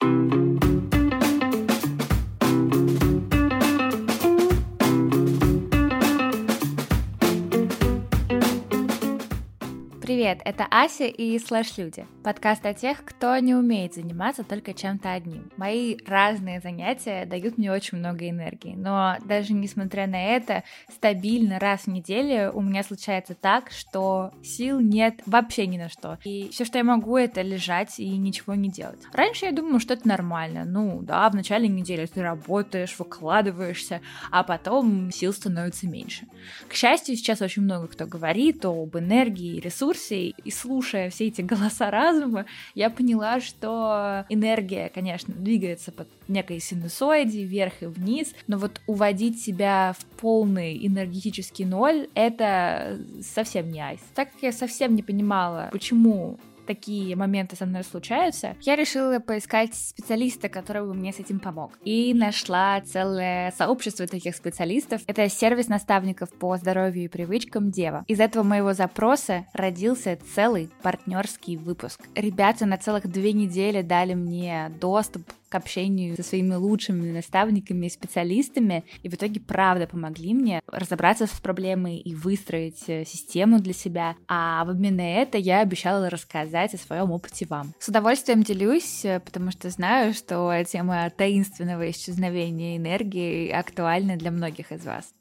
thank you Привет, это Ася и Слэш Люди. Подкаст о тех, кто не умеет заниматься только чем-то одним. Мои разные занятия дают мне очень много энергии, но даже несмотря на это, стабильно раз в неделю у меня случается так, что сил нет вообще ни на что. И все, что я могу, это лежать и ничего не делать. Раньше я думала, что это нормально. Ну да, в начале недели ты работаешь, выкладываешься, а потом сил становится меньше. К счастью, сейчас очень много кто говорит об энергии и ресурсе, и слушая все эти голоса разума, я поняла, что энергия, конечно, двигается под некой синусоиде вверх и вниз, но вот уводить себя в полный энергетический ноль — это совсем не айс. Так как я совсем не понимала, почему такие моменты со мной случаются, я решила поискать специалиста, который бы мне с этим помог. И нашла целое сообщество таких специалистов. Это сервис наставников по здоровью и привычкам Дева. Из этого моего запроса родился целый партнерский выпуск. Ребята на целых две недели дали мне доступ к общению со своими лучшими наставниками и специалистами, и в итоге правда помогли мне разобраться с проблемой и выстроить э, систему для себя. А в обмен на это я обещала рассказать о своем опыте вам. С удовольствием делюсь, э, потому что знаю, что тема таинственного исчезновения энергии актуальна для многих из вас.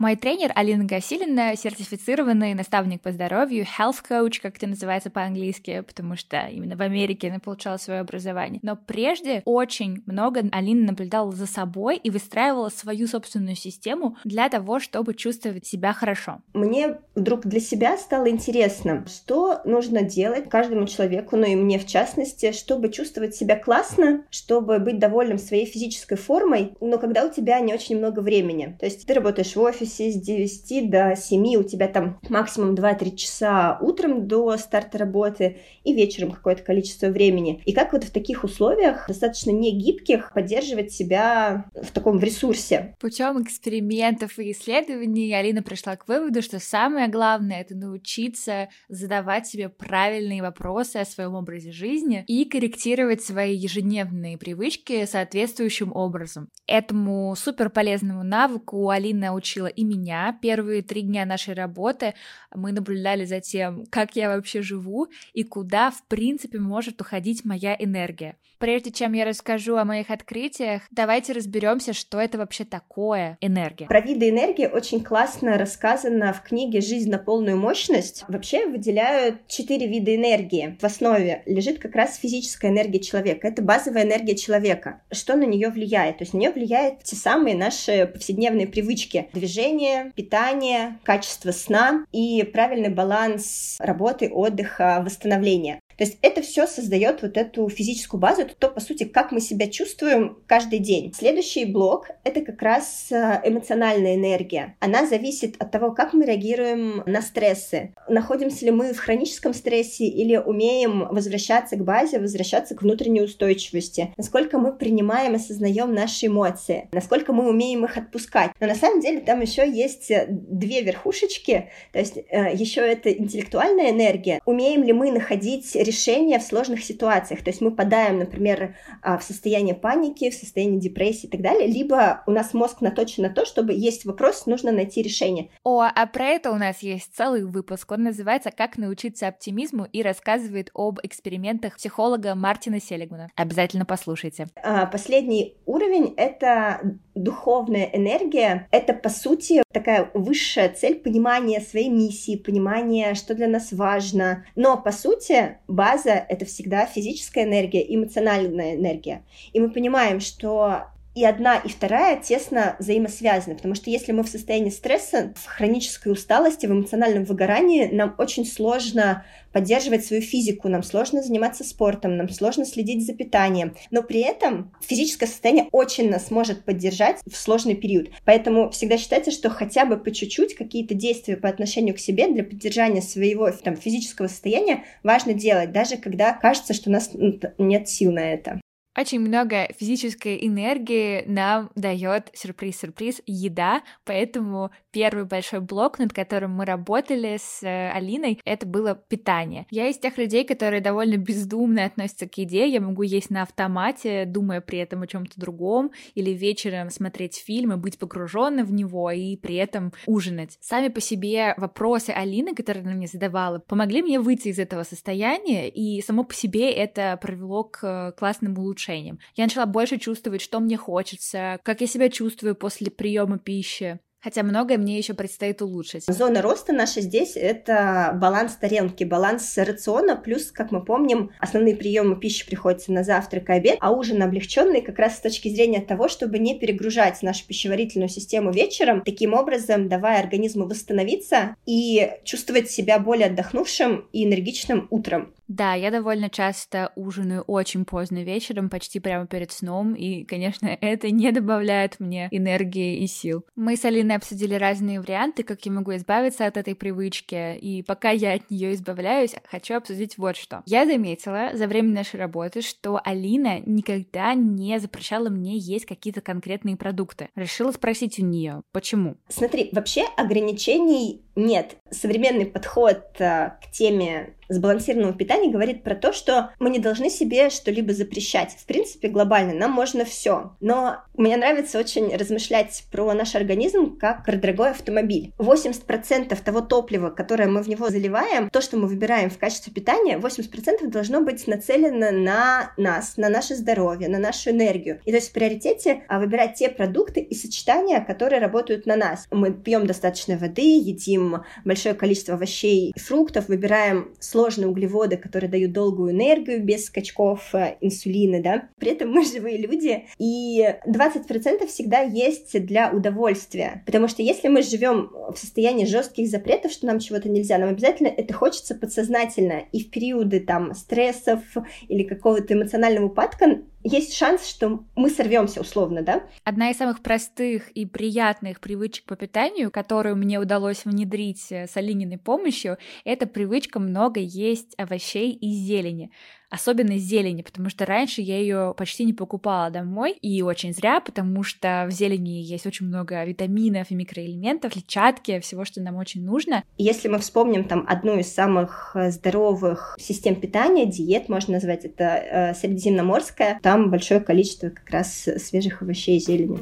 Мой тренер Алина Гасилина сертифицированный наставник по здоровью, health coach, как это называется по-английски, потому что именно в Америке она получала свое образование. Но прежде очень много Алина наблюдала за собой и выстраивала свою собственную систему для того, чтобы чувствовать себя хорошо. Мне вдруг для себя стало интересно, что нужно делать каждому человеку, ну и мне в частности, чтобы чувствовать себя классно, чтобы быть довольным своей физической формой, но когда у тебя не очень много времени. То есть ты работаешь в офисе, офисе с 9 до 7, у тебя там максимум 2-3 часа утром до старта работы и вечером какое-то количество времени. И как вот в таких условиях, достаточно не гибких, поддерживать себя в таком в ресурсе? Путем экспериментов и исследований Алина пришла к выводу, что самое главное — это научиться задавать себе правильные вопросы о своем образе жизни и корректировать свои ежедневные привычки соответствующим образом. Этому супер полезному навыку Алина учила меня. Первые три дня нашей работы мы наблюдали за тем, как я вообще живу и куда, в принципе, может уходить моя энергия. Прежде чем я расскажу о моих открытиях, давайте разберемся, что это вообще такое энергия. Про виды энергии очень классно рассказано в книге «Жизнь на полную мощность». Вообще выделяют четыре вида энергии. В основе лежит как раз физическая энергия человека. Это базовая энергия человека. Что на нее влияет? То есть на нее влияют те самые наши повседневные привычки. Движение, питание, качество сна и правильный баланс работы, отдыха, восстановления. То есть это все создает вот эту физическую базу, это то, по сути, как мы себя чувствуем каждый день. Следующий блок — это как раз э, эмоциональная энергия. Она зависит от того, как мы реагируем на стрессы. Находимся ли мы в хроническом стрессе или умеем возвращаться к базе, возвращаться к внутренней устойчивости. Насколько мы принимаем и осознаем наши эмоции. Насколько мы умеем их отпускать. Но на самом деле там еще есть э, две верхушечки. То есть э, еще это интеллектуальная энергия. Умеем ли мы находить решения в сложных ситуациях. То есть мы подаем, например, а, в состояние паники, в состояние депрессии и так далее, либо у нас мозг наточен на то, чтобы есть вопрос, нужно найти решение. О, а про это у нас есть целый выпуск. Он называется «Как научиться оптимизму» и рассказывает об экспериментах психолога Мартина Селигмана. Обязательно послушайте. А, последний уровень — это духовная энергия. Это, по сути, такая высшая цель понимания своей миссии, понимания, что для нас важно. Но, по сути, база — это всегда физическая энергия, эмоциональная энергия. И мы понимаем, что и одна, и вторая тесно взаимосвязаны, потому что если мы в состоянии стресса, в хронической усталости, в эмоциональном выгорании, нам очень сложно поддерживать свою физику, нам сложно заниматься спортом, нам сложно следить за питанием, но при этом физическое состояние очень нас может поддержать в сложный период. Поэтому всегда считайте, что хотя бы по чуть-чуть какие-то действия по отношению к себе для поддержания своего там, физического состояния важно делать, даже когда кажется, что у нас нет сил на это. Очень много физической энергии нам дает сюрприз-сюрприз еда, поэтому первый большой блок, над которым мы работали с э, Алиной, это было питание. Я из тех людей, которые довольно бездумно относятся к еде, я могу есть на автомате, думая при этом о чем-то другом, или вечером смотреть фильм и быть погруженным в него, и при этом ужинать. Сами по себе вопросы Алины, которые она мне задавала, помогли мне выйти из этого состояния, и само по себе это привело к э, классным улучшениям. Я начала больше чувствовать, что мне хочется, как я себя чувствую после приема пищи. Хотя многое мне еще предстоит улучшить. Зона роста наша здесь — это баланс тарелки, баланс рациона, плюс, как мы помним, основные приемы пищи приходятся на завтрак и обед, а ужин облегченный как раз с точки зрения того, чтобы не перегружать нашу пищеварительную систему вечером, таким образом давая организму восстановиться и чувствовать себя более отдохнувшим и энергичным утром. Да, я довольно часто ужинаю очень поздно вечером, почти прямо перед сном, и, конечно, это не добавляет мне энергии и сил. Мы с Алиной обсудили разные варианты, как я могу избавиться от этой привычки, и пока я от нее избавляюсь, хочу обсудить вот что. Я заметила за время нашей работы, что Алина никогда не запрещала мне есть какие-то конкретные продукты. Решила спросить у нее, почему. Смотри, вообще ограничений нет. Современный подход э, к теме сбалансированного питания говорит про то, что мы не должны себе что-либо запрещать. В принципе, глобально нам можно все. Но мне нравится очень размышлять про наш организм как про дорогой автомобиль. 80% того топлива, которое мы в него заливаем, то, что мы выбираем в качестве питания, 80% должно быть нацелено на нас, на наше здоровье, на нашу энергию. И то есть в приоритете а, выбирать те продукты и сочетания, которые работают на нас. Мы пьем достаточно воды, едим большое количество овощей и фруктов, выбираем сложные углеводы, которые дают долгую энергию без скачков э, инсулина, да. При этом мы живые люди, и 20% всегда есть для удовольствия. Потому что если мы живем в состоянии жестких запретов, что нам чего-то нельзя, нам обязательно это хочется подсознательно. И в периоды там стрессов или какого-то эмоционального упадка есть шанс, что мы сорвемся условно, да? Одна из самых простых и приятных привычек по питанию, которую мне удалось внедрить э, с Алининой помощью, это привычка много есть овощей и зелени особенно зелени, потому что раньше я ее почти не покупала домой, и очень зря, потому что в зелени есть очень много витаминов и микроэлементов, клетчатки, всего, что нам очень нужно. Если мы вспомним там одну из самых э, здоровых систем питания, диет, можно назвать это э, средиземноморская, там большое количество как раз свежих овощей и зелени.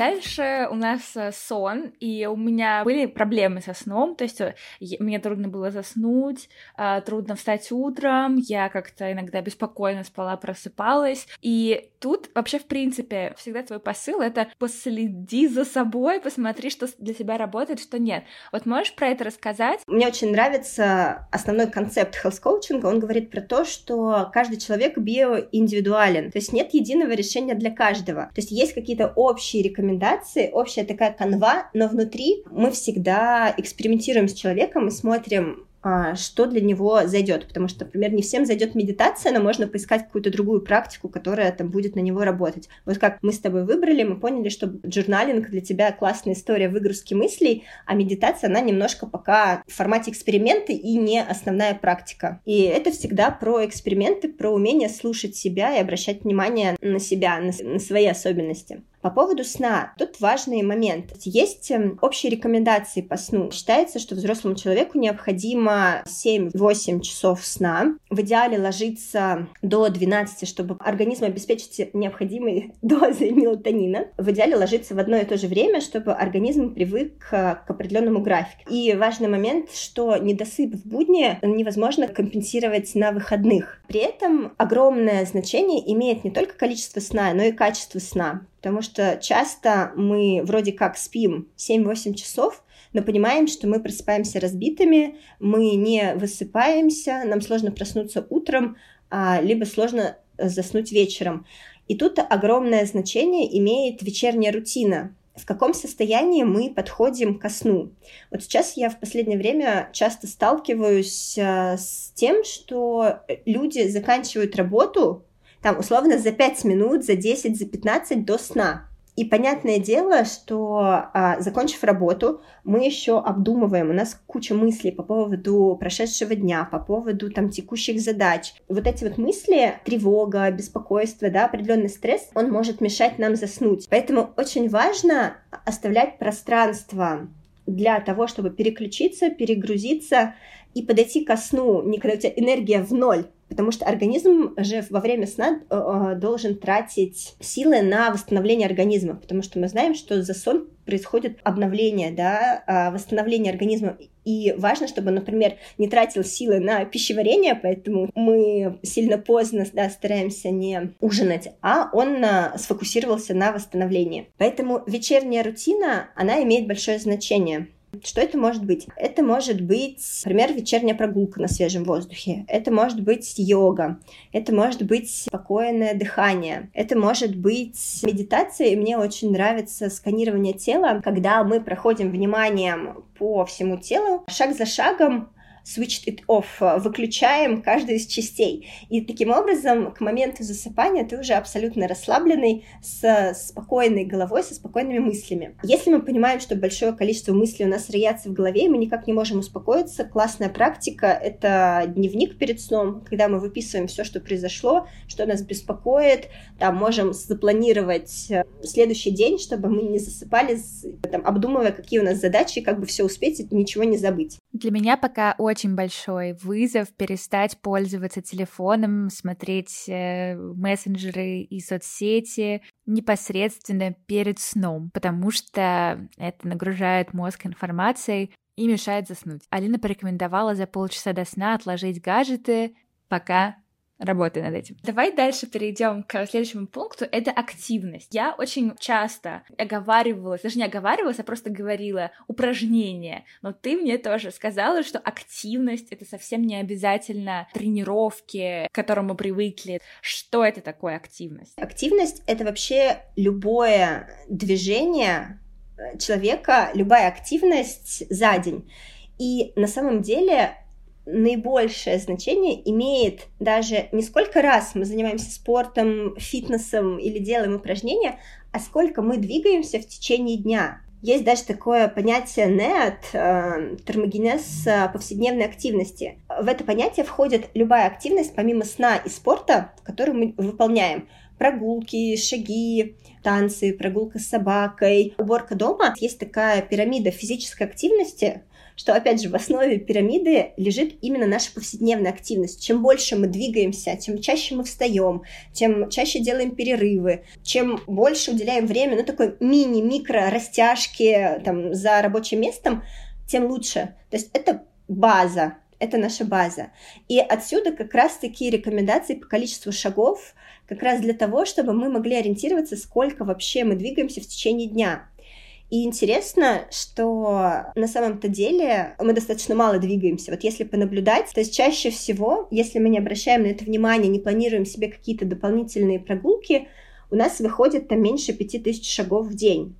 Дальше у нас э, сон, и у меня были проблемы со сном, то есть э, мне трудно было заснуть, а, трудно встать утром, я как-то иногда беспокойно спала, просыпалась, и тут вообще, в принципе, всегда твой посыл — это последи за собой, посмотри, что для тебя работает, что нет. Вот можешь про это рассказать? Мне очень нравится основной концепт health коучинга. Он говорит про то, что каждый человек биоиндивидуален, то есть нет единого решения для каждого. То есть есть какие-то общие рекомендации, рекомендации, общая такая канва, но внутри мы всегда экспериментируем с человеком и смотрим, а, что для него зайдет, потому что, например, не всем зайдет медитация, но можно поискать какую-то другую практику, которая там будет на него работать. Вот как мы с тобой выбрали, мы поняли, что джурналинг для тебя классная история выгрузки мыслей, а медитация, она немножко пока в формате эксперимента и не основная практика. И это всегда про эксперименты, про умение слушать себя и обращать внимание на себя, на, на свои особенности. По поводу сна, тут важный момент. Есть эм, общие рекомендации по сну. Считается, что взрослому человеку необходимо 7-8 часов сна. В идеале ложиться до 12, чтобы организм обеспечить необходимой дозой мелатонина. В идеале ложиться в одно и то же время, чтобы организм привык к, к определенному графику. И важный момент, что недосып в будни невозможно компенсировать на выходных. При этом огромное значение имеет не только количество сна, но и качество сна потому что часто мы вроде как спим 7-8 часов, но понимаем, что мы просыпаемся разбитыми, мы не высыпаемся, нам сложно проснуться утром, а, либо сложно заснуть вечером. И тут огромное значение имеет вечерняя рутина, в каком состоянии мы подходим ко сну. Вот сейчас я в последнее время часто сталкиваюсь а, с тем, что люди заканчивают работу там условно за 5 минут, за 10, за 15 до сна. И понятное дело, что а, закончив работу, мы еще обдумываем, у нас куча мыслей по поводу прошедшего дня, по поводу там текущих задач. Вот эти вот мысли, тревога, беспокойство, да, определенный стресс, он может мешать нам заснуть. Поэтому очень важно оставлять пространство для того, чтобы переключиться, перегрузиться и подойти ко сну, не когда у тебя энергия в ноль, Потому что организм же во время сна э, э, должен тратить силы на восстановление организма, потому что мы знаем, что за сон происходит обновление, да, а, восстановление организма. И важно, чтобы, например, не тратил силы на пищеварение, поэтому мы сильно поздно да, стараемся не ужинать, а он на, сфокусировался на восстановлении. Поэтому вечерняя рутина, она имеет большое значение. Что это может быть? Это может быть, например, вечерняя прогулка на свежем воздухе. Это может быть йога. Это может быть спокойное дыхание. Это может быть медитация. И мне очень нравится сканирование тела, когда мы проходим вниманием по всему телу, шаг за шагом switched it off, э, выключаем каждую из частей. И таким образом к моменту засыпания ты уже абсолютно расслабленный, с спокойной головой, со спокойными мыслями. Если мы понимаем, что большое количество мыслей у нас роятся в голове, и мы никак не можем успокоиться, классная практика — это дневник перед сном, когда мы выписываем все, что произошло, что нас беспокоит, там можем запланировать э, следующий день, чтобы мы не засыпали, там, обдумывая, какие у нас задачи, как бы все успеть и ничего не забыть. Для меня пока очень большой вызов перестать пользоваться телефоном, смотреть э, мессенджеры и соцсети непосредственно перед сном, потому что это нагружает мозг информацией и мешает заснуть. Алина порекомендовала за полчаса до сна отложить гаджеты, пока Работай над этим. Давай дальше перейдем к следующему пункту. Это активность. Я очень часто оговаривалась, даже не оговаривалась, а просто говорила упражнения. Но ты мне тоже сказала, что активность — это совсем не обязательно тренировки, к которым мы привыкли. Что это такое активность? Активность — это вообще любое движение человека, любая активность за день. И на самом деле наибольшее значение имеет даже не сколько раз мы занимаемся спортом, фитнесом или делаем упражнения, а сколько мы двигаемся в течение дня. Есть даже такое понятие NEAT, э, термогенез э, повседневной активности. В это понятие входит любая активность, помимо сна и спорта, которую мы выполняем. Прогулки, шаги, танцы, прогулка с собакой, уборка дома. Есть такая пирамида физической активности, что, опять же, в основе пирамиды лежит именно наша повседневная активность. Чем больше мы двигаемся, тем чаще мы встаем, тем чаще делаем перерывы, чем больше уделяем время, ну, такой мини-микро растяжки там, за рабочим местом, тем лучше. То есть это база, это наша база. И отсюда как раз такие рекомендации по количеству шагов, как раз для того, чтобы мы могли ориентироваться, сколько вообще мы двигаемся в течение дня. И интересно, что на самом-то деле мы достаточно мало двигаемся. Вот если понаблюдать, то есть чаще всего, если мы не обращаем на это внимание, не планируем себе какие-то дополнительные прогулки, у нас выходит там меньше 5000 шагов в день.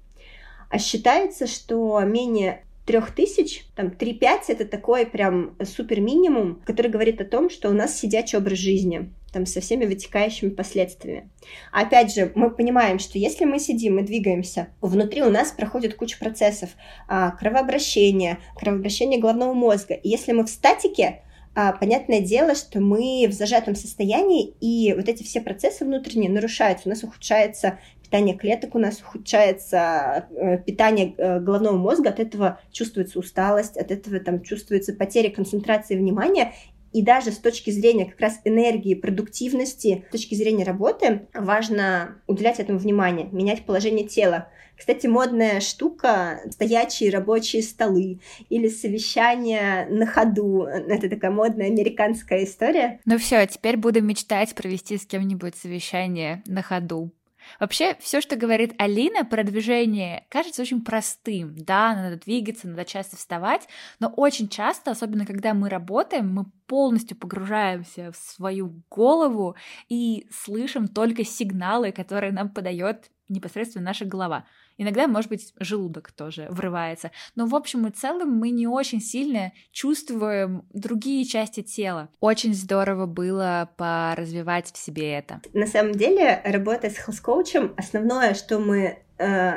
А считается, что менее трех тысяч, там 3-5 это такой прям супер минимум, который говорит о том, что у нас сидячий образ жизни там, со всеми вытекающими последствиями. Опять же, мы понимаем, что если мы сидим и двигаемся, внутри у нас проходит куча процессов кровообращения, кровообращения головного мозга. И если мы в статике, а, понятное дело, что мы в зажатом состоянии, и вот эти все процессы внутренние нарушаются. У нас ухудшается питание клеток, у нас ухудшается э, питание э, головного мозга, от этого чувствуется усталость, от этого там чувствуется потеря концентрации внимания, и даже с точки зрения как раз энергии, продуктивности, с точки зрения работы, важно уделять этому внимание, менять положение тела. Кстати, модная штука — стоячие рабочие столы или совещания на ходу. Это такая модная американская история. Ну все, теперь буду мечтать провести с кем-нибудь совещание на ходу. Вообще, все, что говорит Алина про движение, кажется очень простым. Да, надо двигаться, надо часто вставать, но очень часто, особенно когда мы работаем, мы полностью погружаемся в свою голову и слышим только сигналы, которые нам подает непосредственно наша голова. Иногда, может быть, желудок тоже врывается. Но в общем и целом мы не очень сильно чувствуем другие части тела. Очень здорово было поразвивать в себе это. На самом деле, работая с хелс-коучем, основное, что мы э,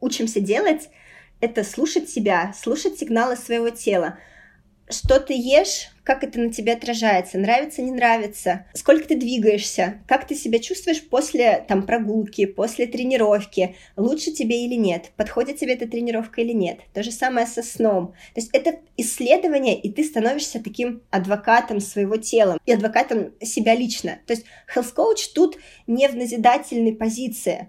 учимся делать, это слушать себя, слушать сигналы своего тела. Что ты ешь, как это на тебе отражается, нравится, не нравится, сколько ты двигаешься, как ты себя чувствуешь после там прогулки, после тренировки, лучше тебе или нет, подходит тебе эта тренировка или нет. То же самое со сном. То есть это исследование, и ты становишься таким адвокатом своего тела и адвокатом себя лично. То есть health coach тут не в назидательной позиции,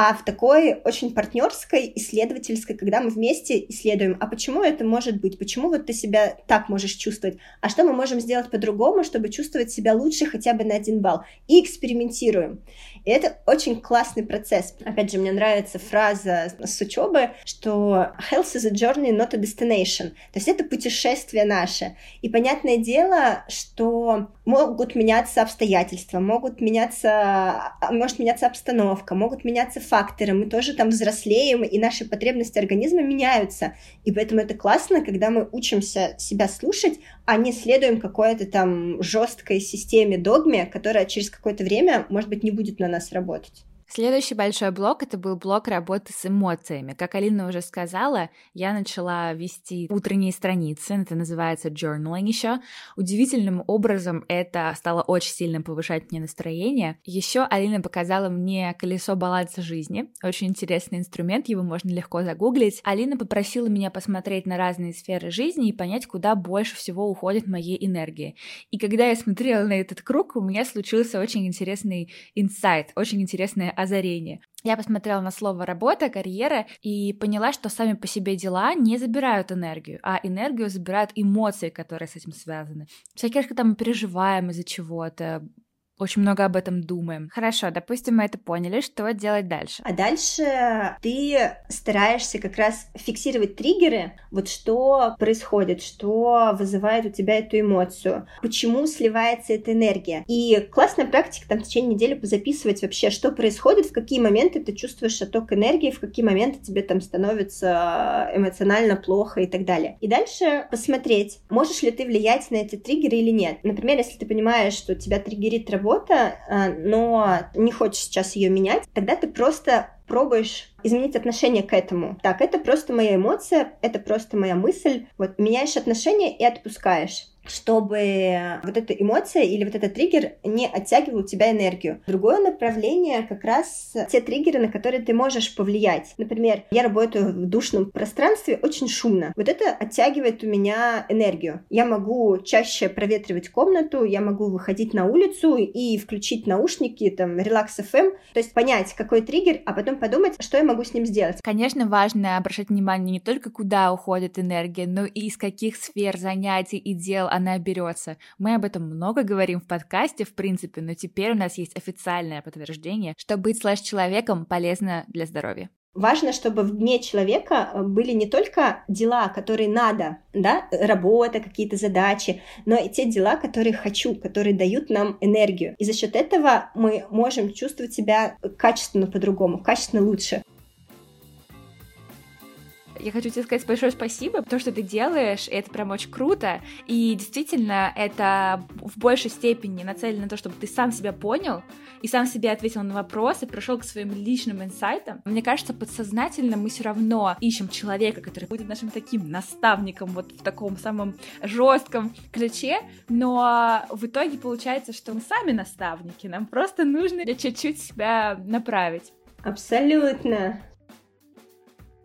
а в такой очень партнерской, исследовательской, когда мы вместе исследуем, а почему это может быть, почему вот ты себя так можешь чувствовать, а что мы можем сделать по-другому, чтобы чувствовать себя лучше хотя бы на один балл, и экспериментируем. И это очень классный процесс. Опять же, мне нравится фраза с учебы, что health is a journey, not a destination. То есть это путешествие наше. И понятное дело, что могут меняться обстоятельства, могут меняться, а, может меняться обстановка, могут меняться факторы. Мы тоже там взрослеем, и наши потребности организма меняются. И поэтому это классно, когда мы учимся себя слушать, а не следуем какой-то там жесткой системе, догме, которая через какое-то время, может быть, не будет на нас работать. Следующий большой блок — это был блок работы с эмоциями. Как Алина уже сказала, я начала вести утренние страницы, это называется journaling еще. Удивительным образом это стало очень сильно повышать мне настроение. Еще Алина показала мне колесо баланса жизни, очень интересный инструмент, его можно легко загуглить. Алина попросила меня посмотреть на разные сферы жизни и понять, куда больше всего уходит моей энергии. И когда я смотрела на этот круг, у меня случился очень интересный инсайт, очень интересная озарение. Я посмотрела на слово работа, карьера и поняла, что сами по себе дела не забирают энергию, а энергию забирают эмоции, которые с этим связаны. Всякие раз, когда мы переживаем из-за чего-то, очень много об этом думаем. Хорошо, допустим, мы это поняли, что делать дальше? А дальше ты стараешься как раз фиксировать триггеры, вот что происходит, что вызывает у тебя эту эмоцию, почему сливается эта энергия. И классная практика там в течение недели позаписывать вообще, что происходит, в какие моменты ты чувствуешь отток энергии, в какие моменты тебе там становится эмоционально плохо и так далее. И дальше посмотреть, можешь ли ты влиять на эти триггеры или нет. Например, если ты понимаешь, что тебя триггерит работа, работа, а, но не хочешь сейчас ее менять, тогда ты просто пробуешь изменить отношение к этому. Так, это просто моя эмоция, это просто моя мысль. Вот меняешь отношение и отпускаешь чтобы вот эта эмоция или вот этот триггер не оттягивал у тебя энергию. Другое направление как раз те триггеры, на которые ты можешь повлиять. Например, я работаю в душном пространстве, очень шумно. Вот это оттягивает у меня энергию. Я могу чаще проветривать комнату, я могу выходить на улицу и включить наушники, там, релакс FM, то есть понять, какой триггер, а потом подумать, что я могу с ним сделать. Конечно, важно обращать внимание не только куда уходит энергия, но и из каких сфер занятий и дел она берется. Мы об этом много говорим в подкасте, в принципе, но теперь у нас есть официальное подтверждение, что быть слэш-человеком полезно для здоровья. Важно, чтобы в дне человека э, были не только дела, которые надо, да, работа, какие-то задачи, но и те дела, которые хочу, которые дают нам энергию. И за счет этого мы можем чувствовать себя качественно по-другому, качественно лучше. Я хочу тебе сказать большое спасибо. То, что ты делаешь, это прям очень круто. И действительно, это в большей степени нацелено на то, чтобы ты сам себя понял и сам себе ответил на вопросы, пришел к своим личным инсайтам. Мне кажется, подсознательно мы все равно ищем человека, который будет нашим таким наставником вот в таком самом жестком ключе, но в итоге получается, что мы сами наставники, нам просто нужно чуть-чуть себя направить. Абсолютно.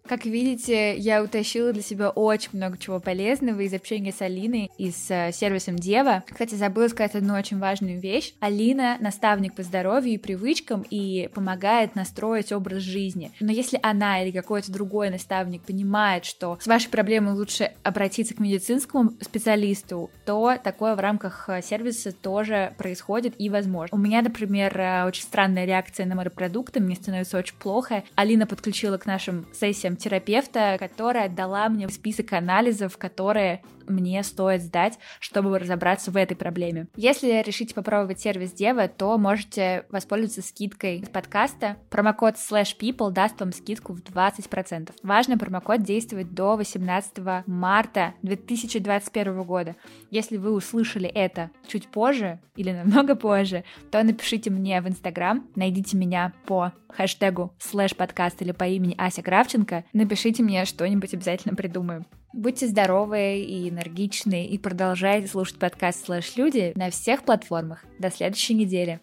Как видите, я утащила для себя очень много чего полезного из общения с Алиной и с э, сервисом Дева. Кстати, забыла сказать одну очень важную вещь. Алина — наставник по здоровью и привычкам и помогает настроить образ жизни. Но если она или какой-то другой наставник понимает, что с вашей проблемой лучше обратиться к медицинскому специалисту, то такое в рамках э, сервиса тоже происходит и возможно. У меня, например, э, очень странная реакция на морепродукты, мне становится очень плохо. Алина подключила к нашим сессиям терапевта, которая дала мне список анализов, которые мне стоит сдать, чтобы разобраться в этой проблеме. Если решите попробовать сервис Дева, то можете воспользоваться скидкой из подкаста. Промокод slash people даст вам скидку в 20%. Важно, промокод действует до 18 марта 2021 года. Если вы услышали это чуть позже или намного позже, то напишите мне в Инстаграм, найдите меня по хэштегу слэш подкаст или по имени Ася Кравченко, напишите мне что-нибудь обязательно придумаю. Будьте здоровы и энергичны и продолжайте слушать подкаст «Слэш Люди» на всех платформах. До следующей недели.